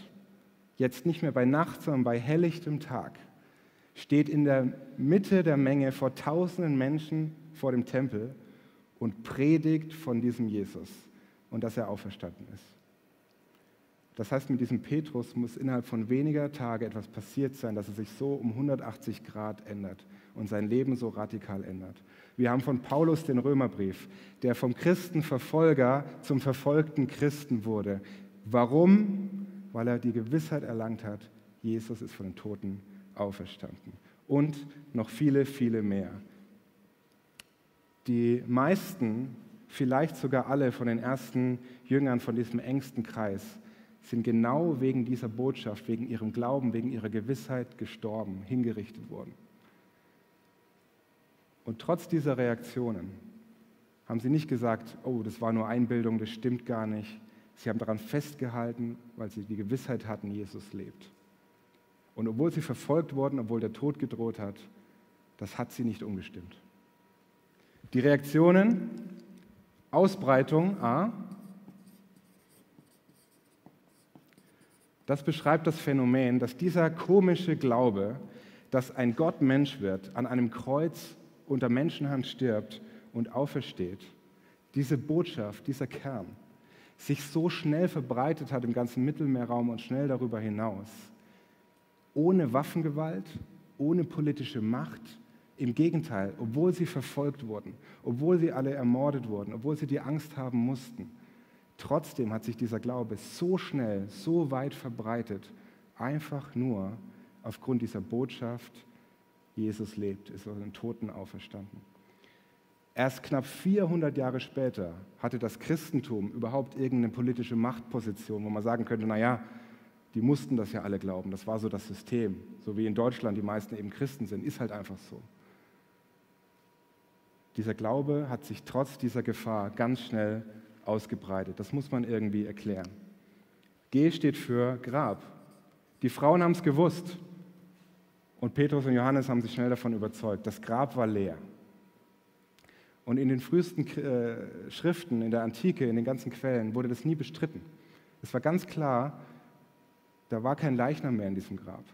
jetzt nicht mehr bei Nacht, sondern bei helllichtem Tag, steht in der Mitte der Menge vor tausenden Menschen vor dem Tempel und predigt von diesem Jesus und dass er auferstanden ist. Das heißt, mit diesem Petrus muss innerhalb von weniger Tage etwas passiert sein, dass er sich so um 180 Grad ändert und sein Leben so radikal ändert. Wir haben von Paulus den Römerbrief, der vom Christenverfolger zum verfolgten Christen wurde. Warum? Weil er die Gewissheit erlangt hat, Jesus ist von den Toten auferstanden. Und noch viele, viele mehr. Die meisten, vielleicht sogar alle von den ersten Jüngern von diesem engsten Kreis, sind genau wegen dieser Botschaft, wegen ihrem Glauben, wegen ihrer Gewissheit gestorben, hingerichtet worden. Und trotz dieser Reaktionen haben sie nicht gesagt, oh, das war nur Einbildung, das stimmt gar nicht. Sie haben daran festgehalten, weil sie die Gewissheit hatten, Jesus lebt. Und obwohl sie verfolgt wurden, obwohl der Tod gedroht hat, das hat sie nicht umgestimmt. Die Reaktionen, Ausbreitung A, das beschreibt das Phänomen, dass dieser komische Glaube, dass ein Gott Mensch wird, an einem Kreuz unter Menschenhand stirbt und aufersteht, diese Botschaft, dieser Kern, sich so schnell verbreitet hat im ganzen Mittelmeerraum und schnell darüber hinaus, ohne Waffengewalt, ohne politische Macht. Im Gegenteil, obwohl sie verfolgt wurden, obwohl sie alle ermordet wurden, obwohl sie die Angst haben mussten, trotzdem hat sich dieser Glaube so schnell, so weit verbreitet, einfach nur aufgrund dieser Botschaft, Jesus lebt, ist aus den Toten auferstanden. Erst knapp 400 Jahre später hatte das Christentum überhaupt irgendeine politische Machtposition, wo man sagen könnte, naja, die mussten das ja alle glauben. Das war so das System. So wie in Deutschland die meisten eben Christen sind, ist halt einfach so. Dieser Glaube hat sich trotz dieser Gefahr ganz schnell ausgebreitet. Das muss man irgendwie erklären. G steht für Grab. Die Frauen haben es gewusst. Und Petrus und Johannes haben sich schnell davon überzeugt. Das Grab war leer. Und in den frühesten äh, Schriften, in der Antike, in den ganzen Quellen, wurde das nie bestritten. Es war ganz klar, da war kein Leichnam mehr in diesem Grab.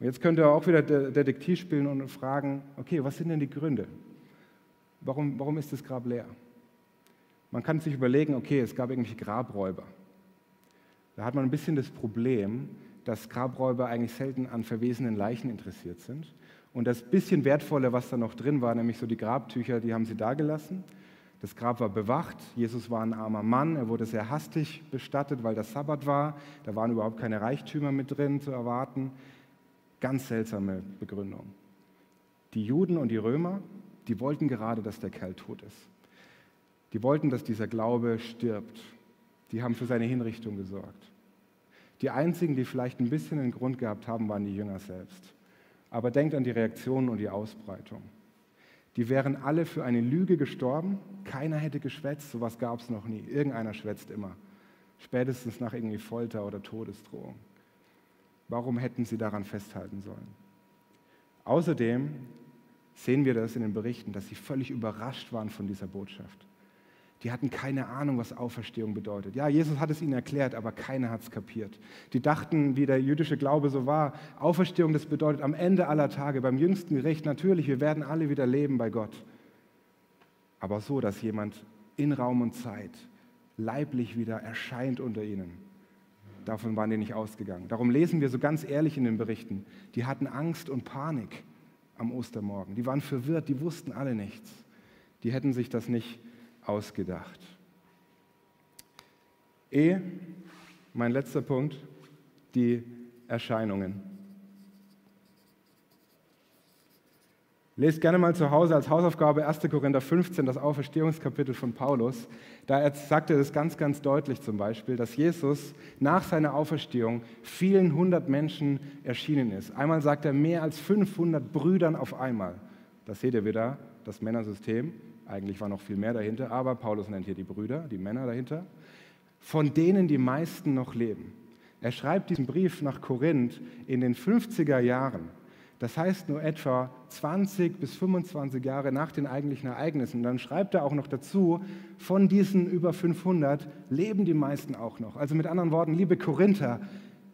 Und jetzt könnt ihr auch wieder Detektiv spielen und fragen, okay, was sind denn die Gründe? Warum, warum ist das Grab leer? Man kann sich überlegen, okay, es gab irgendwelche Grabräuber. Da hat man ein bisschen das Problem, dass Grabräuber eigentlich selten an verwesenen Leichen interessiert sind. Und das bisschen Wertvolle, was da noch drin war, nämlich so die Grabtücher, die haben sie da gelassen. Das Grab war bewacht. Jesus war ein armer Mann. Er wurde sehr hastig bestattet, weil das Sabbat war. Da waren überhaupt keine Reichtümer mit drin zu erwarten. Ganz seltsame Begründung. Die Juden und die Römer, die wollten gerade, dass der Kerl tot ist. Die wollten, dass dieser Glaube stirbt. Die haben für seine Hinrichtung gesorgt. Die einzigen, die vielleicht ein bisschen einen Grund gehabt haben, waren die Jünger selbst. Aber denkt an die Reaktionen und die Ausbreitung. Die wären alle für eine Lüge gestorben. Keiner hätte geschwätzt, sowas gab es noch nie. Irgendeiner schwätzt immer. Spätestens nach irgendwie Folter oder Todesdrohung. Warum hätten sie daran festhalten sollen? Außerdem sehen wir das in den Berichten, dass sie völlig überrascht waren von dieser Botschaft. Die hatten keine Ahnung, was Auferstehung bedeutet. Ja, Jesus hat es ihnen erklärt, aber keiner hat es kapiert. Die dachten, wie der jüdische Glaube so war, Auferstehung, das bedeutet am Ende aller Tage, beim jüngsten Gericht, natürlich, wir werden alle wieder leben bei Gott. Aber so, dass jemand in Raum und Zeit leiblich wieder erscheint unter ihnen. Davon waren die nicht ausgegangen. Darum lesen wir so ganz ehrlich in den Berichten, die hatten Angst und Panik am Ostermorgen. Die waren verwirrt, die wussten alle nichts. Die hätten sich das nicht ausgedacht. E, mein letzter Punkt, die Erscheinungen. Lest gerne mal zu Hause als Hausaufgabe 1. Korinther 15, das Auferstehungskapitel von Paulus. Da sagt er das ganz, ganz deutlich zum Beispiel, dass Jesus nach seiner Auferstehung vielen hundert Menschen erschienen ist. Einmal sagt er mehr als 500 Brüdern auf einmal. Das seht ihr wieder, das Männersystem. Eigentlich war noch viel mehr dahinter, aber Paulus nennt hier die Brüder, die Männer dahinter, von denen die meisten noch leben. Er schreibt diesen Brief nach Korinth in den 50er Jahren. Das heißt nur etwa 20 bis 25 Jahre nach den eigentlichen Ereignissen. Und dann schreibt er auch noch dazu, von diesen über 500 leben die meisten auch noch. Also mit anderen Worten, liebe Korinther,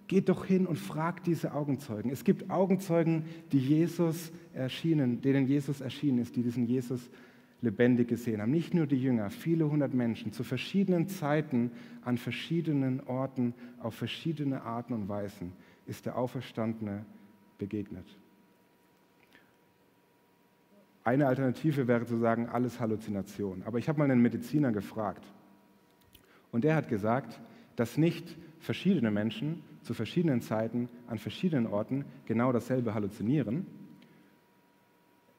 geht doch hin und fragt diese Augenzeugen. Es gibt Augenzeugen, die Jesus erschienen, denen Jesus erschienen ist, die diesen Jesus lebendig gesehen haben. Nicht nur die Jünger, viele hundert Menschen zu verschiedenen Zeiten, an verschiedenen Orten, auf verschiedene Arten und Weisen ist der Auferstandene begegnet. Eine Alternative wäre zu sagen, alles Halluzination. Aber ich habe mal einen Mediziner gefragt. Und der hat gesagt, dass nicht verschiedene Menschen zu verschiedenen Zeiten an verschiedenen Orten genau dasselbe halluzinieren,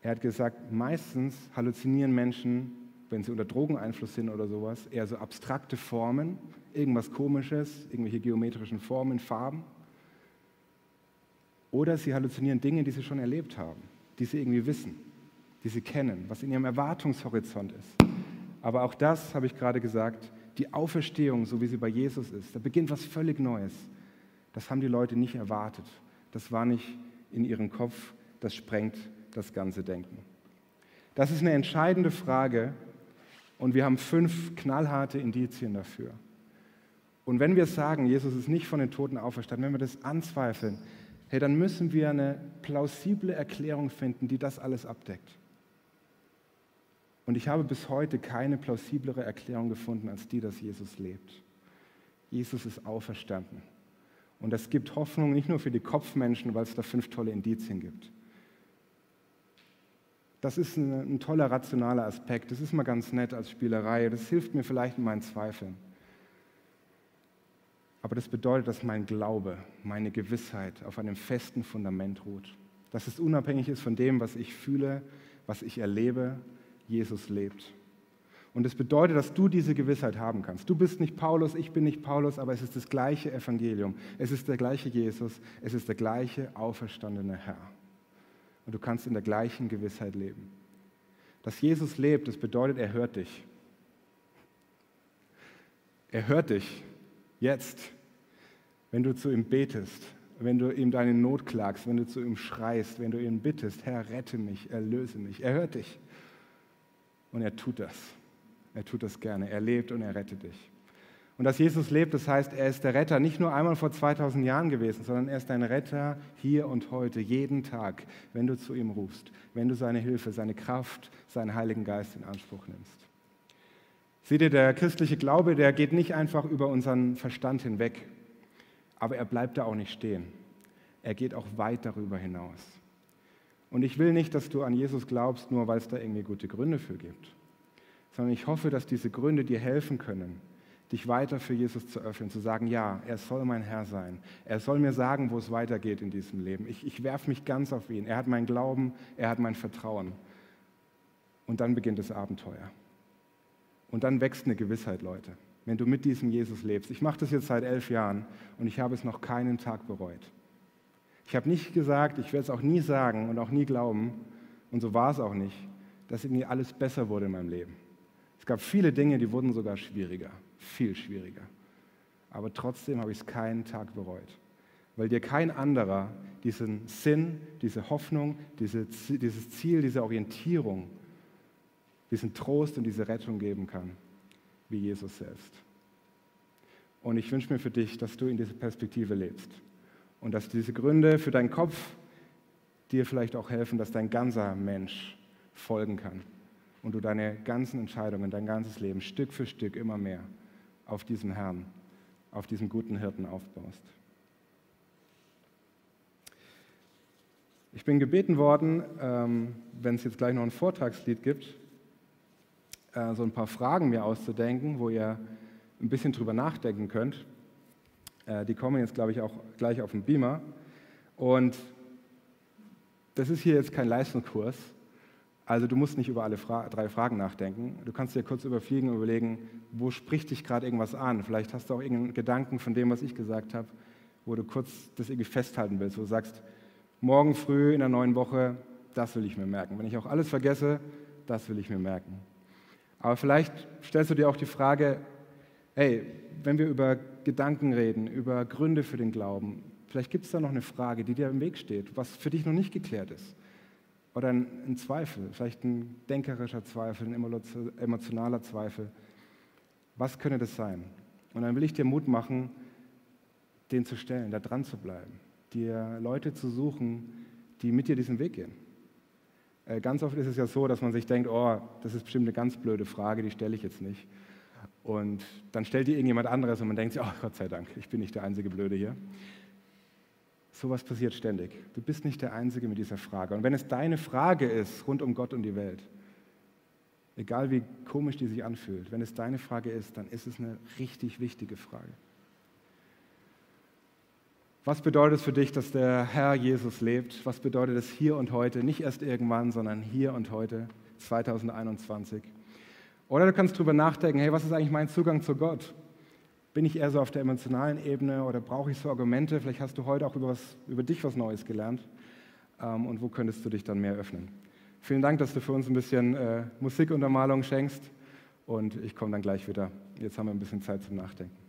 er hat gesagt, meistens halluzinieren Menschen, wenn sie unter Drogeneinfluss sind oder sowas, eher so abstrakte Formen, irgendwas Komisches, irgendwelche geometrischen Formen, Farben. Oder sie halluzinieren Dinge, die sie schon erlebt haben, die sie irgendwie wissen, die sie kennen, was in ihrem Erwartungshorizont ist. Aber auch das, habe ich gerade gesagt, die Auferstehung, so wie sie bei Jesus ist, da beginnt was völlig Neues. Das haben die Leute nicht erwartet. Das war nicht in ihrem Kopf, das sprengt das ganze Denken? Das ist eine entscheidende Frage und wir haben fünf knallharte Indizien dafür. Und wenn wir sagen, Jesus ist nicht von den Toten auferstanden, wenn wir das anzweifeln, hey, dann müssen wir eine plausible Erklärung finden, die das alles abdeckt. Und ich habe bis heute keine plausiblere Erklärung gefunden als die, dass Jesus lebt. Jesus ist auferstanden. Und das gibt Hoffnung nicht nur für die Kopfmenschen, weil es da fünf tolle Indizien gibt. Das ist ein, ein, toller rationaler Aspekt. Das ist mal ganz nett als Spielerei. Das hilft mir vielleicht in meinen Zweifeln. Aber das bedeutet, dass mein Glaube, meine Gewissheit auf einem festen Fundament ruht. Dass es unabhängig ist von dem, was ich fühle, was ich erlebe. Jesus lebt. Und es das bedeutet, dass du diese Gewissheit haben kannst. Du bist nicht Paulus, ich bin nicht Paulus, aber es ist das gleiche Evangelium. Es ist der gleiche Jesus, es ist der gleiche auferstandene Herr. Und du kannst in der gleichen Gewissheit leben. Dass Jesus lebt, das bedeutet, er hört dich. Er hört dich jetzt, wenn du zu ihm betest, wenn du ihm deine Not klagst, wenn du zu ihm schreist, wenn du ihn bittest, Herr, rette mich, erlöse mich. Er hört dich. Und er tut das. Er tut das gerne. Er lebt und er rettet dich. Und dass Jesus lebt, das heißt, er ist der Retter nicht nur einmal vor 2000 Jahren gewesen, sondern er ist dein Retter hier und heute, jeden Tag, wenn du zu ihm rufst, wenn du seine Hilfe, seine Kraft, seinen Heiligen Geist in Anspruch nimmst. Seht ihr, der christliche Glaube, der geht nicht einfach über unseren Verstand hinweg, aber er bleibt da auch nicht stehen. Er geht auch weit darüber hinaus. Und ich will nicht, dass du an Jesus glaubst, nur weil es da irgendwie gute Gründe für gibt sondern ich hoffe, dass diese Gründe dir helfen können, dich weiter für Jesus zu öffnen, zu sagen, ja, er soll mein Herr sein. Er soll mir sagen, wo es weitergeht in diesem Leben. Ich, ich werfe mich ganz auf ihn. Er hat mein Glauben, er hat mein Vertrauen. Und dann beginnt das Abenteuer. Und dann wächst eine Gewissheit, Leute, wenn du mit diesem Jesus lebst. Ich mache das jetzt seit elf Jahren und ich habe es noch keinen Tag bereut. Ich habe nicht gesagt, ich werde es auch nie sagen und auch nie glauben, und so war es auch nicht, dass irgendwie alles besser wurde in meinem Leben gab viele Dinge, die wurden sogar schwieriger, viel schwieriger. Aber trotzdem habe ich es keinen Tag bereut, weil dir kein anderer diesen Sinn, diese Hoffnung, diese, dieses Ziel, diese Orientierung, diesen Trost und diese Rettung geben kann, wie Jesus selbst. Und ich wünsche mir für dich, dass du in dieser Perspektive lebst und dass diese Gründe für deinen Kopf dir vielleicht auch helfen, dass dein ganzer Mensch folgen kann und du deine ganzen Entscheidungen, dein ganzes Leben Stück für Stück immer mehr auf diesem Herrn, auf diesem guten Hirten aufbaust. Ich bin gebeten worden, ähm, wenn es jetzt gleich noch ein Vortragslied gibt, äh, so ein paar Fragen mir auszudenken, wo ihr ein bisschen drüber nachdenken könnt. Äh, die kommen jetzt, glaube ich, auch gleich auf den Beamer. Und das ist hier jetzt kein Leistungskurs, also du musst nicht über alle Fra drei Fragen nachdenken. Du kannst dir kurz überfliegen und überlegen, wo spricht dich gerade irgendwas an. Vielleicht hast du auch irgendeinen Gedanken von dem, was ich gesagt habe, wo du kurz das irgendwie festhalten willst, wo du sagst, morgen früh in der neuen Woche, das will ich mir merken. Wenn ich auch alles vergesse, das will ich mir merken. Aber vielleicht stellst du dir auch die Frage, hey, wenn wir über Gedanken reden, über Gründe für den Glauben, vielleicht gibt es da noch eine Frage, die dir im Weg steht, was für dich noch nicht geklärt ist. Oder ein, ein Zweifel, vielleicht ein denkerischer Zweifel, ein emotionaler Zweifel. Was könnte das sein? Und dann will ich dir Mut machen, den zu stellen, da dran zu bleiben, dir Leute zu suchen, die mit dir diesen Weg gehen. Äh, ganz oft ist es ja so, dass man sich denkt, oh, das ist bestimmt eine ganz blöde Frage, die stelle ich jetzt nicht. Und dann stellt die irgendjemand anderes und man denkt sich, oh Gott sei Dank, ich bin nicht der einzige Blöde hier. Sowas passiert ständig. Du bist nicht der Einzige mit dieser Frage. Und wenn es deine Frage ist rund um Gott und die Welt, egal wie komisch die sich anfühlt, wenn es deine Frage ist, dann ist es eine richtig wichtige Frage. Was bedeutet es für dich, dass der Herr Jesus lebt? Was bedeutet es hier und heute? Nicht erst irgendwann, sondern hier und heute, 2021. Oder du kannst darüber nachdenken, hey, was ist eigentlich mein Zugang zu Gott? Bin ich eher so auf der emotionalen Ebene oder brauche ich so Argumente? Vielleicht hast du heute auch über, was, über dich was Neues gelernt. Ähm, und wo könntest du dich dann mehr öffnen? Vielen Dank, dass du für uns ein bisschen äh, Musikuntermalung schenkst. Und ich komme dann gleich wieder. Jetzt haben wir ein bisschen Zeit zum Nachdenken.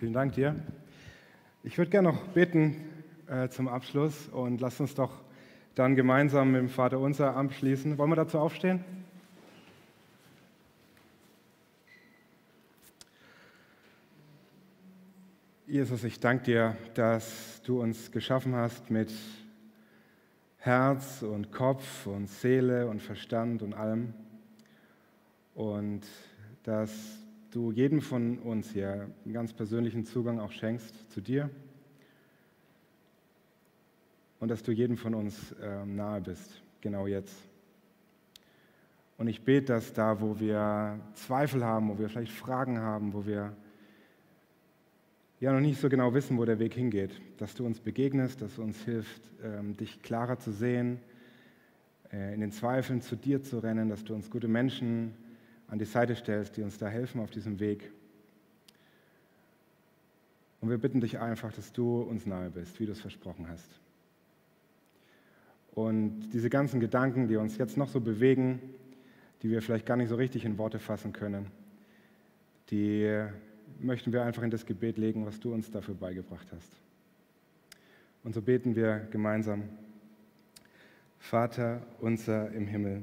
Vielen Dank dir. Ich würde gerne noch beten äh, zum Abschluss und lass uns doch dann gemeinsam mit dem Vater unser abschließen. Wollen wir dazu aufstehen? Jesus, ich danke dir, dass du uns geschaffen hast mit Herz und Kopf und Seele und Verstand und allem. Und dass du jedem von uns hier einen ganz persönlichen Zugang auch schenkst zu dir. Und dass du jedem von uns äh, nahe bist, genau jetzt. Und ich bete, dass da, wo wir Zweifel haben, wo wir vielleicht Fragen haben, wo wir ja noch nicht so genau wissen, wo der Weg hingeht, dass du uns begegnest, dass du uns hilft, ähm, dich klarer zu sehen, äh, in den Zweifeln zu dir zu rennen, dass du uns gute Menschen an die Seite stellst, die uns da helfen auf diesem Weg. Und wir bitten dich einfach, dass du uns nahe bist, wie du es versprochen hast. Und diese ganzen Gedanken, die uns jetzt noch so bewegen, die wir vielleicht gar nicht so richtig in Worte fassen können, die möchten wir einfach in das Gebet legen, was du uns dafür beigebracht hast. Und so beten wir gemeinsam. Vater unser im Himmel,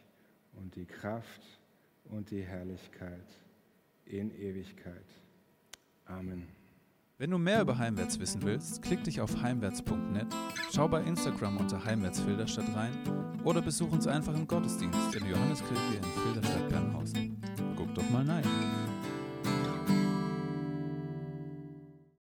und die Kraft und die Herrlichkeit in Ewigkeit. Amen. Wenn du mehr über Heimwärts wissen willst, klick dich auf heimwärts.net, schau bei Instagram unter Heimwärts rein oder besuch uns einfach im Gottesdienst in der Johanneskirche in Filderstadt-Bernhausen. Guck doch mal rein.